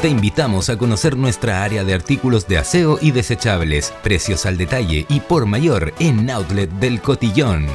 Te invitamos a conocer nuestra área de artículos de aseo y desechables, precios al detalle y por mayor en Outlet del Cotillón.